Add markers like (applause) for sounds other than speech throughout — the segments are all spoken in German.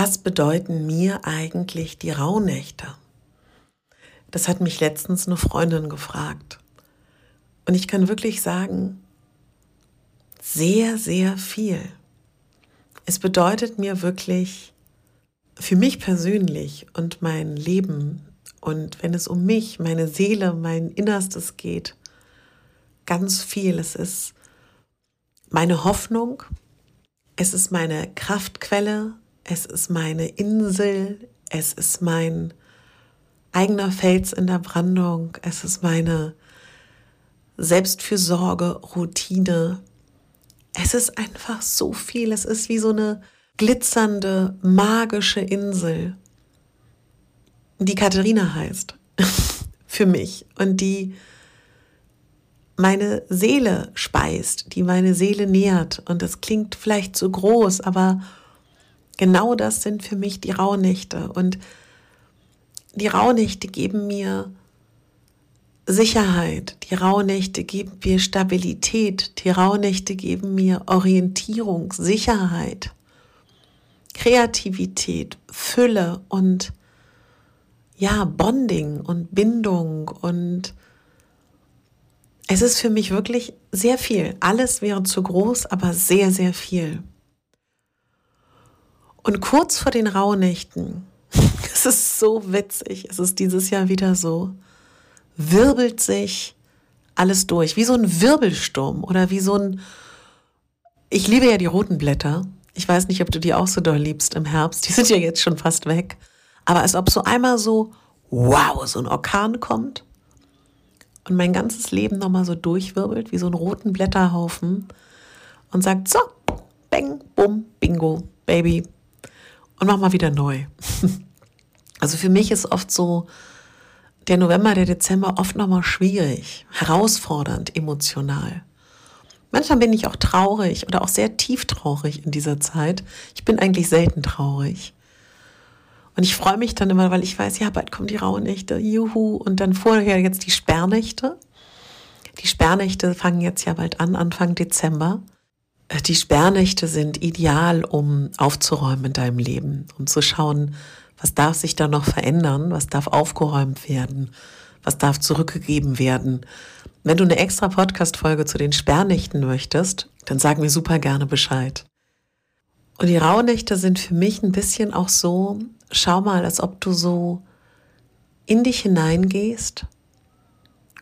Was bedeuten mir eigentlich die Rauhnächte? Das hat mich letztens eine Freundin gefragt. Und ich kann wirklich sagen, sehr, sehr viel. Es bedeutet mir wirklich für mich persönlich und mein Leben und wenn es um mich, meine Seele, mein Innerstes geht, ganz viel. Es ist meine Hoffnung, es ist meine Kraftquelle, es ist meine Insel, es ist mein eigener Fels in der Brandung, es ist meine Selbstfürsorge, Routine. Es ist einfach so viel, es ist wie so eine glitzernde, magische Insel, die Katharina heißt, (laughs) für mich und die meine Seele speist, die meine Seele nährt. Und das klingt vielleicht zu groß, aber genau das sind für mich die Rauhnächte. Und die Rauhnächte geben mir Sicherheit, die Rauhnächte geben mir Stabilität, die Rauhnächte geben mir Orientierung, Sicherheit, Kreativität, Fülle und ja, Bonding und Bindung und es ist für mich wirklich sehr viel. Alles wäre zu groß, aber sehr, sehr viel. Und kurz vor den Rauhnächten, (laughs) es ist so witzig, es ist dieses Jahr wieder so, wirbelt sich alles durch, wie so ein Wirbelsturm oder wie so ein, ich liebe ja die roten Blätter. Ich weiß nicht, ob du die auch so doll liebst im Herbst. Die sind ja jetzt schon fast weg. Aber als ob so einmal so, wow, so ein Orkan kommt und mein ganzes Leben nochmal so durchwirbelt, wie so einen roten Blätterhaufen und sagt, so, bang, bum, bingo, baby, und mach mal wieder neu. Also für mich ist oft so der November, der Dezember oft nochmal schwierig, herausfordernd, emotional. Manchmal bin ich auch traurig oder auch sehr tief traurig in dieser Zeit. Ich bin eigentlich selten traurig. Und ich freue mich dann immer, weil ich weiß, ja, bald kommen die Rauhnächte, juhu. Und dann vorher jetzt die Sperrnächte. Die Sperrnächte fangen jetzt ja bald an, Anfang Dezember. Äh, die Sperrnächte sind ideal, um aufzuräumen in deinem Leben, um zu schauen, was darf sich da noch verändern, was darf aufgeräumt werden, was darf zurückgegeben werden. Wenn du eine extra Podcast-Folge zu den Sperrnächten möchtest, dann sag mir super gerne Bescheid. Und die Rauhnächte sind für mich ein bisschen auch so, schau mal, als ob du so in dich hineingehst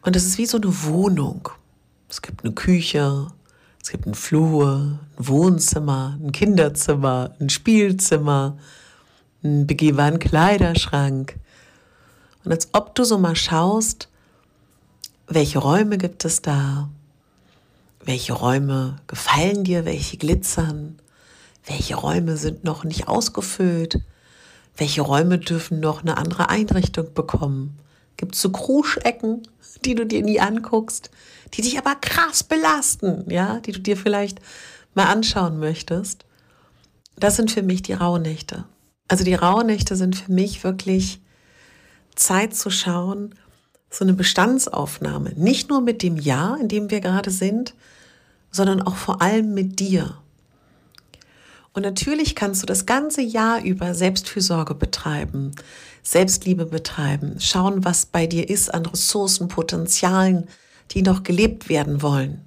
und es ist wie so eine Wohnung. Es gibt eine Küche, es gibt einen Flur, ein Wohnzimmer, ein Kinderzimmer, ein Spielzimmer, einen begehbaren Kleiderschrank. Und als ob du so mal schaust, welche Räume gibt es da? Welche Räume gefallen dir? Welche glitzern? Welche Räume sind noch nicht ausgefüllt? Welche Räume dürfen noch eine andere Einrichtung bekommen? Gibt es so Kruschecken, die du dir nie anguckst, die dich aber krass belasten, ja, die du dir vielleicht mal anschauen möchtest? Das sind für mich die Rauhnächte. Also die Rauhnächte sind für mich wirklich Zeit zu schauen, so eine Bestandsaufnahme, nicht nur mit dem Jahr, in dem wir gerade sind, sondern auch vor allem mit dir. Und natürlich kannst du das ganze Jahr über Selbstfürsorge betreiben, Selbstliebe betreiben, schauen, was bei dir ist an Ressourcen, Potenzialen, die noch gelebt werden wollen.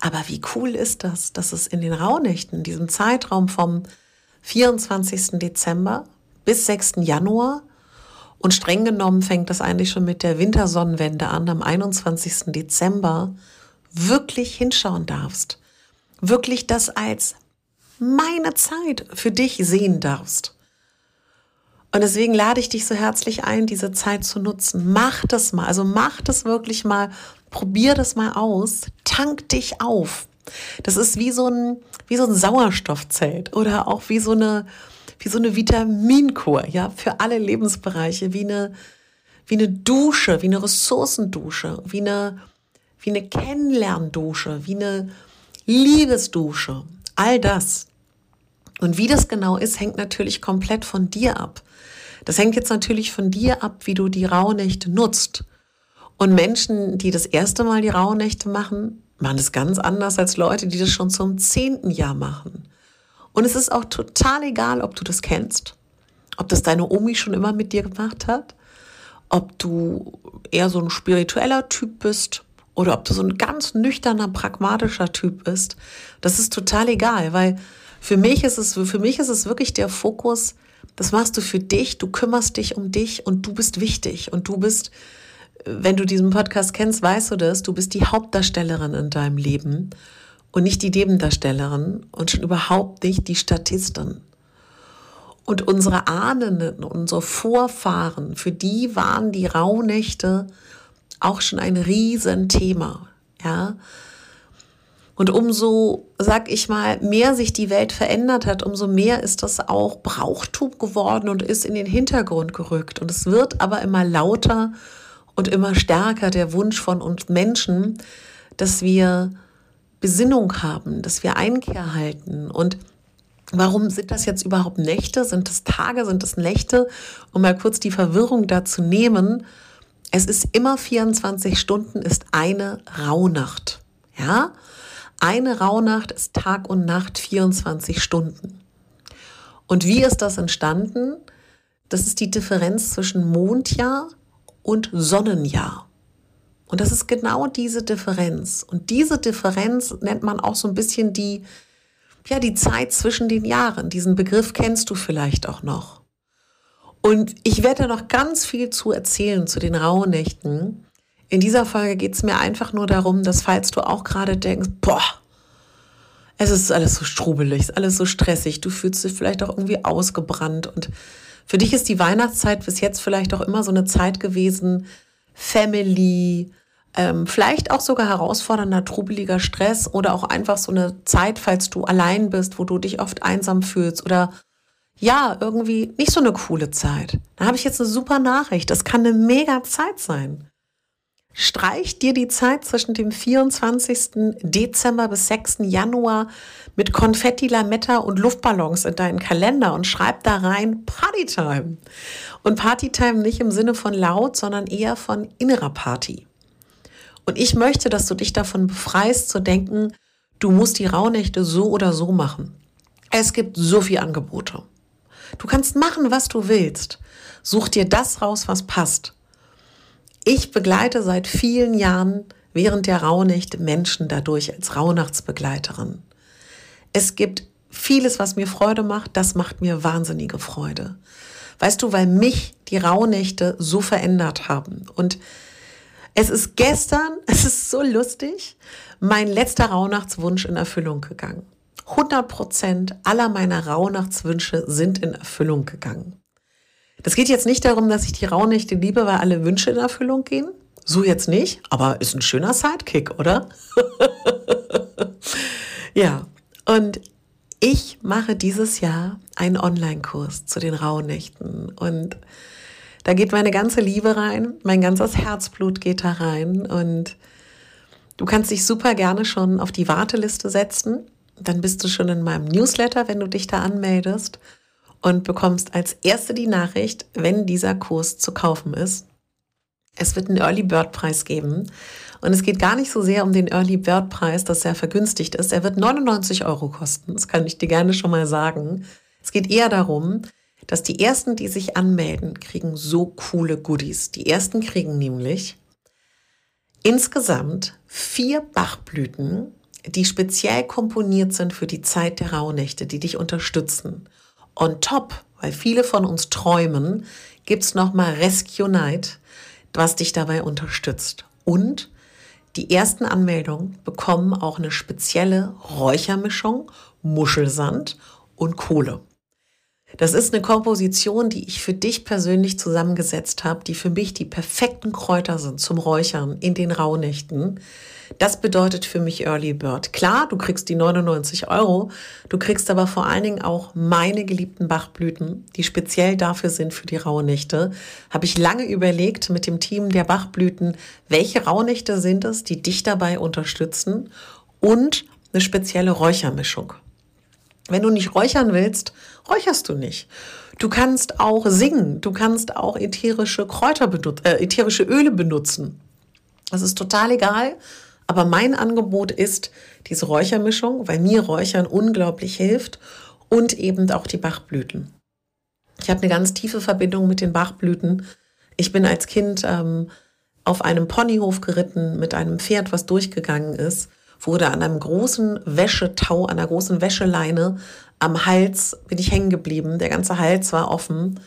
Aber wie cool ist das, dass es in den Rauhnächten, diesem Zeitraum vom 24. Dezember bis 6. Januar, und streng genommen fängt das eigentlich schon mit der Wintersonnenwende an, am 21. Dezember, wirklich hinschauen darfst. Wirklich das als meine Zeit für dich sehen darfst. Und deswegen lade ich dich so herzlich ein, diese Zeit zu nutzen. Mach das mal, also mach das wirklich mal, probier das mal aus, tank dich auf. Das ist wie so ein, wie so ein Sauerstoffzelt oder auch wie so eine, wie so eine Vitaminkur, ja, für alle Lebensbereiche, wie eine, wie eine Dusche, wie eine Ressourcendusche, wie eine, wie eine Kennenlerndusche, wie eine Liebesdusche. All das. Und wie das genau ist, hängt natürlich komplett von dir ab. Das hängt jetzt natürlich von dir ab, wie du die Rauhnächte nutzt. Und Menschen, die das erste Mal die Rauhnächte machen, machen es ganz anders als Leute, die das schon zum zehnten Jahr machen. Und es ist auch total egal, ob du das kennst, ob das deine Omi schon immer mit dir gemacht hat, ob du eher so ein spiritueller Typ bist oder ob du so ein ganz nüchterner, pragmatischer Typ bist. Das ist total egal, weil für mich ist es, für mich ist es wirklich der Fokus, das machst du für dich, du kümmerst dich um dich und du bist wichtig und du bist, wenn du diesen Podcast kennst, weißt du das, du bist die Hauptdarstellerin in deinem Leben und nicht die Nebendarstellerin und schon überhaupt nicht die Statistin. Und unsere Ahnen, unsere Vorfahren, für die waren die Rauhnächte auch schon ein Riesenthema, ja. Und umso, sag ich mal, mehr sich die Welt verändert hat, umso mehr ist das auch Brauchtum geworden und ist in den Hintergrund gerückt. Und es wird aber immer lauter und immer stärker der Wunsch von uns Menschen, dass wir Besinnung haben, dass wir Einkehr halten. Und warum sind das jetzt überhaupt Nächte? Sind es Tage? Sind es Nächte? Um mal kurz die Verwirrung da zu nehmen. Es ist immer 24 Stunden, ist eine Rauhnacht. Ja? Eine Rauhnacht ist Tag und Nacht 24 Stunden. Und wie ist das entstanden? Das ist die Differenz zwischen Mondjahr und Sonnenjahr. Und das ist genau diese Differenz. Und diese Differenz nennt man auch so ein bisschen die, ja, die Zeit zwischen den Jahren. Diesen Begriff kennst du vielleicht auch noch. Und ich werde noch ganz viel zu erzählen zu den Rauhnächten. In dieser Folge geht es mir einfach nur darum, dass falls du auch gerade denkst, boah, es ist alles so strubelig, ist alles so stressig, du fühlst dich vielleicht auch irgendwie ausgebrannt und für dich ist die Weihnachtszeit bis jetzt vielleicht auch immer so eine Zeit gewesen, Family, ähm, vielleicht auch sogar herausfordernder, trubeliger Stress oder auch einfach so eine Zeit, falls du allein bist, wo du dich oft einsam fühlst oder ja, irgendwie nicht so eine coole Zeit. Da habe ich jetzt eine super Nachricht. Das kann eine mega Zeit sein. Streich dir die Zeit zwischen dem 24. Dezember bis 6. Januar mit Konfetti, Lametta und Luftballons in deinen Kalender und schreib da rein Partytime. Und Partytime nicht im Sinne von laut, sondern eher von innerer Party. Und ich möchte, dass du dich davon befreist zu denken, du musst die Rauhnächte so oder so machen. Es gibt so viele Angebote. Du kannst machen, was du willst. Such dir das raus, was passt. Ich begleite seit vielen Jahren während der Rauhnächte Menschen dadurch als Rauhnachtsbegleiterin. Es gibt vieles, was mir Freude macht, das macht mir wahnsinnige Freude. Weißt du, weil mich die Rauhnächte so verändert haben. Und es ist gestern, (laughs) es ist so lustig, mein letzter Rauhnachtswunsch in Erfüllung gegangen. 100 Prozent aller meiner Rauhnachtswünsche sind in Erfüllung gegangen. Das geht jetzt nicht darum, dass ich die Rauhnächte liebe, weil alle Wünsche in Erfüllung gehen. So jetzt nicht, aber ist ein schöner Sidekick, oder? (laughs) ja, und ich mache dieses Jahr einen Online-Kurs zu den Rauhnächten und da geht meine ganze Liebe rein, mein ganzes Herzblut geht da rein und du kannst dich super gerne schon auf die Warteliste setzen. Dann bist du schon in meinem Newsletter, wenn du dich da anmeldest und bekommst als erste die Nachricht, wenn dieser Kurs zu kaufen ist. Es wird einen Early Bird Preis geben. Und es geht gar nicht so sehr um den Early Bird Preis, dass er vergünstigt ist. Er wird 99 Euro kosten. Das kann ich dir gerne schon mal sagen. Es geht eher darum, dass die ersten, die sich anmelden, kriegen so coole Goodies. Die ersten kriegen nämlich insgesamt vier Bachblüten, die speziell komponiert sind für die Zeit der Rauhnächte, die dich unterstützen on top, weil viele von uns träumen, gibt's noch mal Rescue Night, was dich dabei unterstützt. Und die ersten Anmeldungen bekommen auch eine spezielle Räuchermischung, Muschelsand und Kohle. Das ist eine Komposition, die ich für dich persönlich zusammengesetzt habe, die für mich die perfekten Kräuter sind zum Räuchern in den Rauhnächten. Das bedeutet für mich Early Bird. Klar, du kriegst die 99 Euro, du kriegst aber vor allen Dingen auch meine geliebten Bachblüten, die speziell dafür sind für die Rauhnächte. Habe ich lange überlegt mit dem Team der Bachblüten, welche Rauhnächte sind es, die dich dabei unterstützen und eine spezielle Räuchermischung. Wenn du nicht räuchern willst, räucherst du nicht. Du kannst auch singen, du kannst auch ätherische Kräuter benutzen, äh, ätherische Öle benutzen. Das ist total egal. Aber mein Angebot ist diese Räuchermischung, weil mir Räuchern unglaublich hilft und eben auch die Bachblüten. Ich habe eine ganz tiefe Verbindung mit den Bachblüten. Ich bin als Kind ähm, auf einem Ponyhof geritten mit einem Pferd, was durchgegangen ist, wurde an einem großen Wäschetau, an einer großen Wäscheleine am Hals bin ich hängen geblieben. Der ganze Hals war offen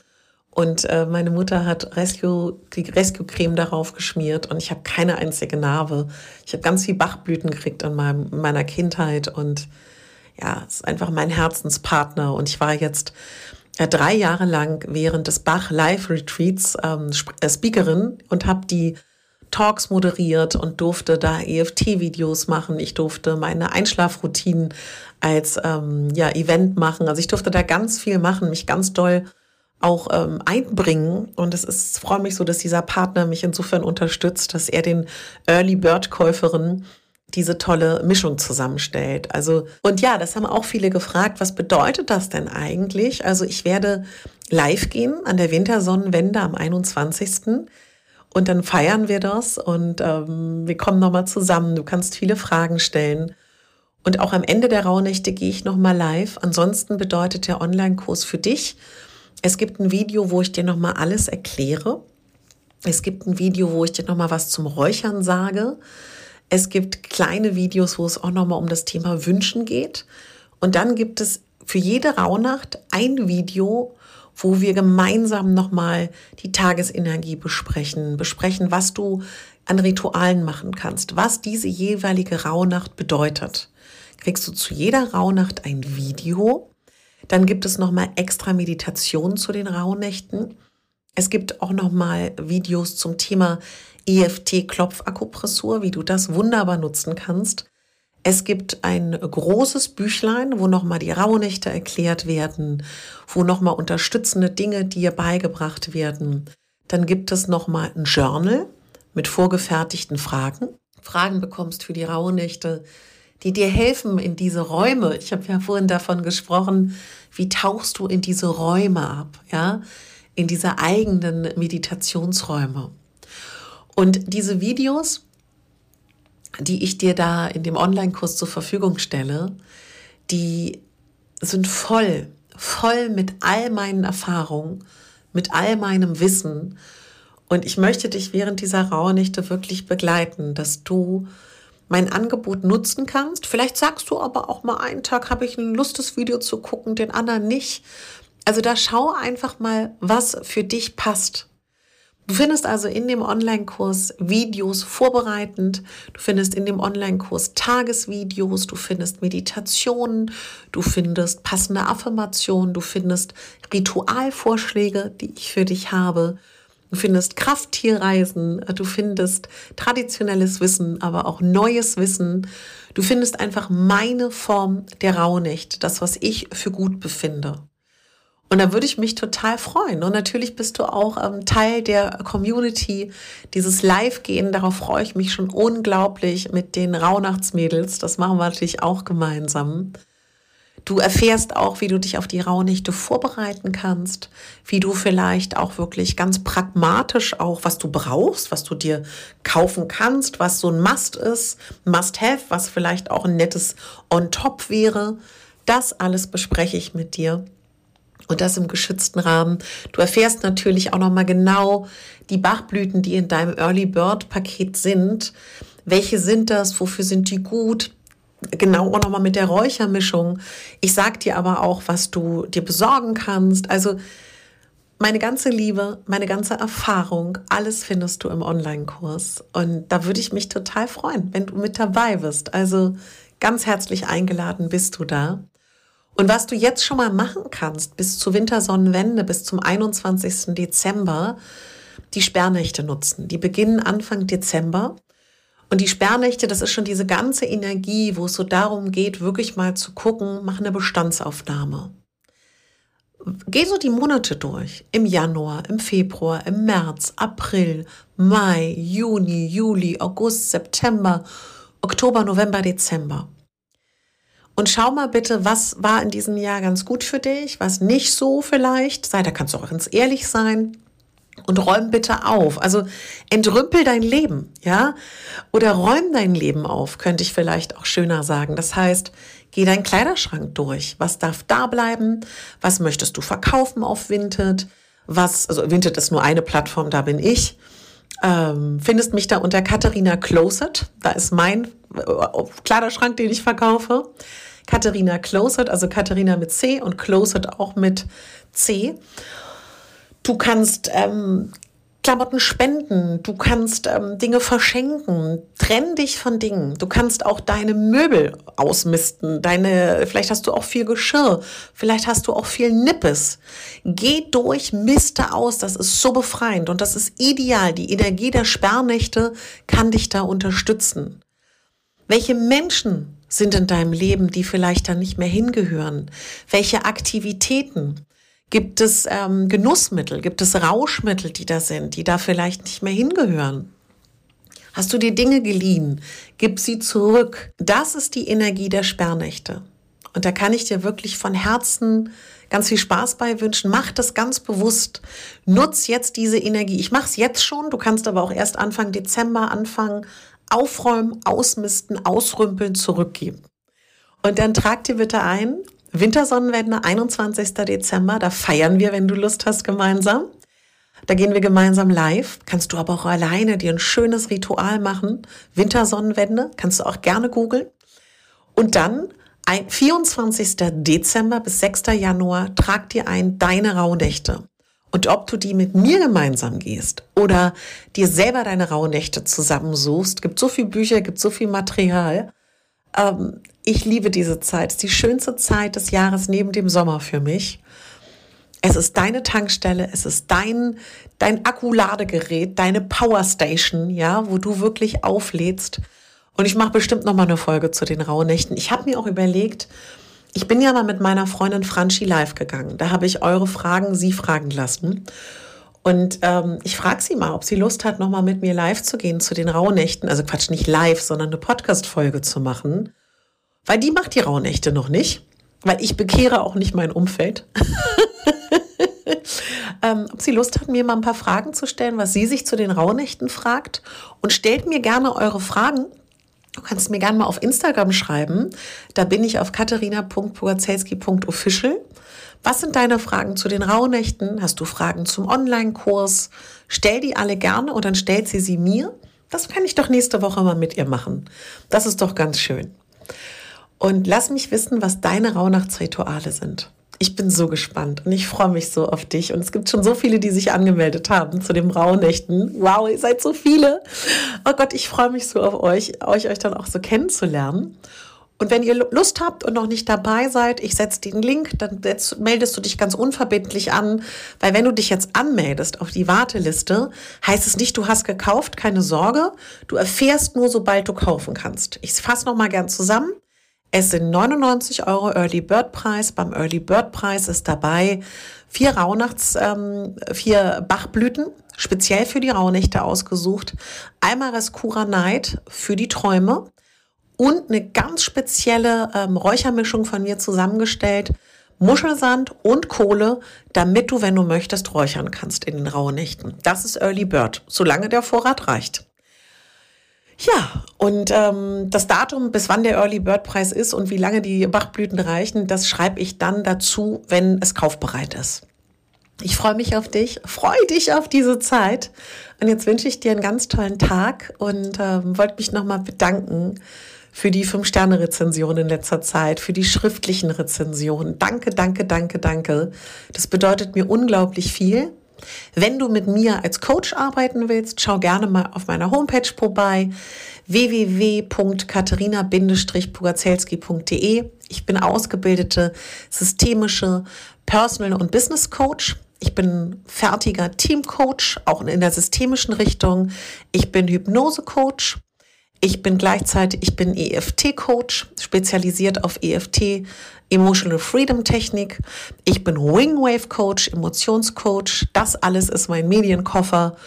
und äh, meine Mutter hat Rescue, die Rescue-Creme darauf geschmiert und ich habe keine einzige Narbe. Ich habe ganz viel Bachblüten gekriegt in, meinem, in meiner Kindheit und ja, es ist einfach mein Herzenspartner. Und ich war jetzt äh, drei Jahre lang während des Bach Live Retreats ähm, äh, Speakerin und habe die Talks moderiert und durfte da EFT-Videos machen. Ich durfte meine Einschlafroutinen als ähm, ja, Event machen. Also ich durfte da ganz viel machen, mich ganz doll auch ähm, einbringen. Und es ist, freue mich so, dass dieser Partner mich insofern unterstützt, dass er den Early Bird Käuferinnen diese tolle Mischung zusammenstellt. Also, und ja, das haben auch viele gefragt, was bedeutet das denn eigentlich? Also, ich werde live gehen an der Wintersonnenwende am 21. Und dann feiern wir das und ähm, wir kommen nochmal zusammen. Du kannst viele Fragen stellen. Und auch am Ende der Rauhnächte gehe ich nochmal live. Ansonsten bedeutet der Online-Kurs für dich, es gibt ein Video, wo ich dir nochmal alles erkläre. Es gibt ein Video, wo ich dir nochmal was zum Räuchern sage. Es gibt kleine Videos, wo es auch nochmal um das Thema Wünschen geht. Und dann gibt es für jede Rauhnacht ein Video, wo wir gemeinsam nochmal die Tagesenergie besprechen, besprechen, was du an Ritualen machen kannst, was diese jeweilige Rauhnacht bedeutet. Kriegst du zu jeder Rauhnacht ein Video dann gibt es nochmal extra Meditation zu den Rauhnächten. Es gibt auch nochmal Videos zum Thema EFT-Klopfakupressur, wie du das wunderbar nutzen kannst. Es gibt ein großes Büchlein, wo nochmal die Rauhnächte erklärt werden, wo nochmal unterstützende Dinge dir beigebracht werden. Dann gibt es nochmal ein Journal mit vorgefertigten Fragen. Fragen bekommst für die Rauhnächte die dir helfen in diese Räume. Ich habe ja vorhin davon gesprochen, wie tauchst du in diese Räume ab, ja, in diese eigenen Meditationsräume. Und diese Videos, die ich dir da in dem Online-Kurs zur Verfügung stelle, die sind voll, voll mit all meinen Erfahrungen, mit all meinem Wissen. Und ich möchte dich während dieser Rauhnächte wirklich begleiten, dass du mein Angebot nutzen kannst. Vielleicht sagst du aber auch mal einen Tag habe ich ein lustes Video zu gucken, den anderen nicht. Also da schau einfach mal, was für dich passt. Du findest also in dem Online-Kurs Videos vorbereitend, du findest in dem Online-Kurs Tagesvideos, du findest Meditationen, du findest passende Affirmationen, du findest Ritualvorschläge, die ich für dich habe. Du findest Krafttierreisen, du findest traditionelles Wissen, aber auch neues Wissen. Du findest einfach meine Form der Rauhnächte, das, was ich für gut befinde. Und da würde ich mich total freuen. Und natürlich bist du auch ähm, Teil der Community, dieses Live-Gehen. Darauf freue ich mich schon unglaublich mit den Rauhnachtsmädels. Das machen wir natürlich auch gemeinsam. Du erfährst auch, wie du dich auf die Rauhnächte vorbereiten kannst, wie du vielleicht auch wirklich ganz pragmatisch auch, was du brauchst, was du dir kaufen kannst, was so ein Must ist, Must-Have, was vielleicht auch ein nettes On-Top wäre. Das alles bespreche ich mit dir und das im geschützten Rahmen. Du erfährst natürlich auch noch mal genau die Bachblüten, die in deinem Early Bird Paket sind. Welche sind das? Wofür sind die gut? genau auch nochmal mit der Räuchermischung. Ich sag dir aber auch, was du dir besorgen kannst. Also meine ganze Liebe, meine ganze Erfahrung, alles findest du im Online-Kurs. Und da würde ich mich total freuen, wenn du mit dabei bist. Also ganz herzlich eingeladen bist du da. Und was du jetzt schon mal machen kannst, bis zur Wintersonnenwende, bis zum 21. Dezember, die Sperrnächte nutzen. Die beginnen Anfang Dezember. Und die Sperrnächte, das ist schon diese ganze Energie, wo es so darum geht, wirklich mal zu gucken, mach eine Bestandsaufnahme. Geh so die Monate durch. Im Januar, im Februar, im März, April, Mai, Juni, Juli, August, September, Oktober, November, Dezember. Und schau mal bitte, was war in diesem Jahr ganz gut für dich, was nicht so vielleicht. Sei, da kannst du auch ganz ehrlich sein. Und räum bitte auf. Also entrümpel dein Leben, ja? Oder räum dein Leben auf, könnte ich vielleicht auch schöner sagen. Das heißt, geh deinen Kleiderschrank durch. Was darf da bleiben? Was möchtest du verkaufen auf Vinted? Was, also Vinted ist nur eine Plattform, da bin ich. Ähm, findest mich da unter Katharina Closet. Da ist mein äh, Kleiderschrank, den ich verkaufe. Katharina Closet, also Katharina mit C und Closet auch mit C. Du kannst ähm, Klamotten spenden, du kannst ähm, Dinge verschenken, trenn dich von Dingen. Du kannst auch deine Möbel ausmisten, deine, vielleicht hast du auch viel Geschirr, vielleicht hast du auch viel Nippes. Geh durch, miste aus, das ist so befreiend und das ist ideal. Die Energie der Sperrnächte kann dich da unterstützen. Welche Menschen sind in deinem Leben, die vielleicht da nicht mehr hingehören? Welche Aktivitäten? Gibt es ähm, Genussmittel? Gibt es Rauschmittel, die da sind, die da vielleicht nicht mehr hingehören? Hast du dir Dinge geliehen? Gib sie zurück. Das ist die Energie der Sperrnächte. Und da kann ich dir wirklich von Herzen ganz viel Spaß bei wünschen. Mach das ganz bewusst. Nutz jetzt diese Energie. Ich mache es jetzt schon. Du kannst aber auch erst Anfang Dezember anfangen, aufräumen, ausmisten, ausrümpeln, zurückgeben. Und dann trag dir bitte ein, Wintersonnenwende, 21. Dezember, da feiern wir, wenn du Lust hast, gemeinsam. Da gehen wir gemeinsam live. Kannst du aber auch alleine dir ein schönes Ritual machen. Wintersonnenwende, kannst du auch gerne googeln. Und dann, 24. Dezember bis 6. Januar, trag dir ein deine Rauhnächte. Und ob du die mit mir gemeinsam gehst oder dir selber deine Rauhnächte zusammensuchst, gibt so viel Bücher, gibt so viel Material. Ähm, ich liebe diese Zeit. Es ist die schönste Zeit des Jahres neben dem Sommer für mich. Es ist deine Tankstelle, es ist dein, dein Akkuladegerät, deine Powerstation, ja, wo du wirklich auflädst. Und ich mache bestimmt noch mal eine Folge zu den Rauhnächten. Ich habe mir auch überlegt, ich bin ja mal mit meiner Freundin Franchi live gegangen. Da habe ich eure Fragen, sie fragen lassen. Und ähm, ich frage sie mal, ob sie Lust hat, nochmal mit mir live zu gehen zu den Rauhnächten. Also Quatsch, nicht live, sondern eine Podcast-Folge zu machen. Weil die macht die Rauhnächte noch nicht. Weil ich bekehre auch nicht mein Umfeld. (laughs) ähm, ob sie Lust hat, mir mal ein paar Fragen zu stellen, was sie sich zu den Rauhnächten fragt. Und stellt mir gerne eure Fragen Du kannst mir gerne mal auf Instagram schreiben. Da bin ich auf katharina.pogazelski.official. Was sind deine Fragen zu den Rauhnächten? Hast du Fragen zum Online-Kurs? Stell die alle gerne und dann stellt sie sie mir. Das kann ich doch nächste Woche mal mit ihr machen. Das ist doch ganz schön. Und lass mich wissen, was deine Rauhnachtsrituale sind. Ich bin so gespannt und ich freue mich so auf dich. Und es gibt schon so viele, die sich angemeldet haben zu den Rauhnächten. Wow, ihr seid so viele. Oh Gott, ich freue mich so auf euch, euch, euch dann auch so kennenzulernen. Und wenn ihr Lust habt und noch nicht dabei seid, ich setze den Link, dann meldest du dich ganz unverbindlich an, weil wenn du dich jetzt anmeldest auf die Warteliste, heißt es nicht, du hast gekauft, keine Sorge, du erfährst nur, sobald du kaufen kannst. Ich fasse noch mal gern zusammen. Es sind 99 Euro Early Bird Preis. Beim Early Bird Preis ist dabei vier Rauhnachts, ähm, vier Bachblüten, speziell für die Rauhnächte ausgesucht. Einmal Rescura Night für die Träume und eine ganz spezielle ähm, Räuchermischung von mir zusammengestellt. Muschelsand und Kohle, damit du, wenn du möchtest, räuchern kannst in den Rauhnächten. Das ist Early Bird, solange der Vorrat reicht. Ja, und ähm, das Datum, bis wann der Early Bird Preis ist und wie lange die Bachblüten reichen, das schreibe ich dann dazu, wenn es kaufbereit ist. Ich freue mich auf dich, freue dich auf diese Zeit. Und jetzt wünsche ich dir einen ganz tollen Tag und ähm, wollte mich nochmal bedanken für die Fünf-Sterne-Rezension in letzter Zeit, für die schriftlichen Rezensionen. Danke, danke, danke, danke. Das bedeutet mir unglaublich viel. Wenn du mit mir als Coach arbeiten willst, schau gerne mal auf meiner Homepage vorbei www.katharina-pugazelski.de. Ich bin ausgebildete systemische Personal- und Business Coach. Ich bin fertiger Teamcoach, auch in der systemischen Richtung. Ich bin Hypnose-Coach. Ich bin gleichzeitig, ich bin EFT-Coach, spezialisiert auf EFT, Emotional Freedom Technik. Ich bin Wingwave Coach, Emotionscoach. Das alles ist mein Medienkoffer.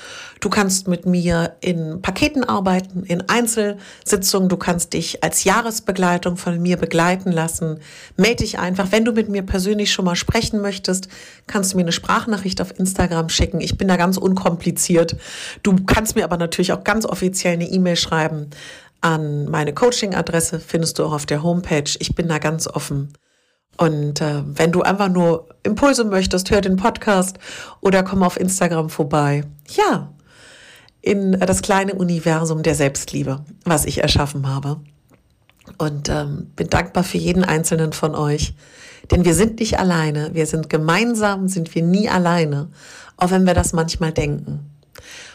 Du kannst mit mir in Paketen arbeiten, in Einzelsitzungen. Du kannst dich als Jahresbegleitung von mir begleiten lassen. Melde dich einfach. Wenn du mit mir persönlich schon mal sprechen möchtest, kannst du mir eine Sprachnachricht auf Instagram schicken. Ich bin da ganz unkompliziert. Du kannst mir aber natürlich auch ganz offiziell eine E-Mail schreiben an meine Coaching-Adresse, findest du auch auf der Homepage. Ich bin da ganz offen. Und äh, wenn du einfach nur Impulse möchtest, hör den Podcast oder komm auf Instagram vorbei. Ja, in das kleine Universum der Selbstliebe, was ich erschaffen habe. Und ähm, bin dankbar für jeden einzelnen von euch. Denn wir sind nicht alleine. Wir sind gemeinsam, sind wir nie alleine. Auch wenn wir das manchmal denken.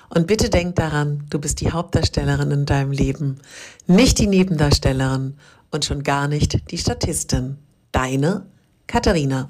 Und bitte denk daran, du bist die Hauptdarstellerin in deinem Leben, nicht die Nebendarstellerin und schon gar nicht die Statistin. Deine Katharina.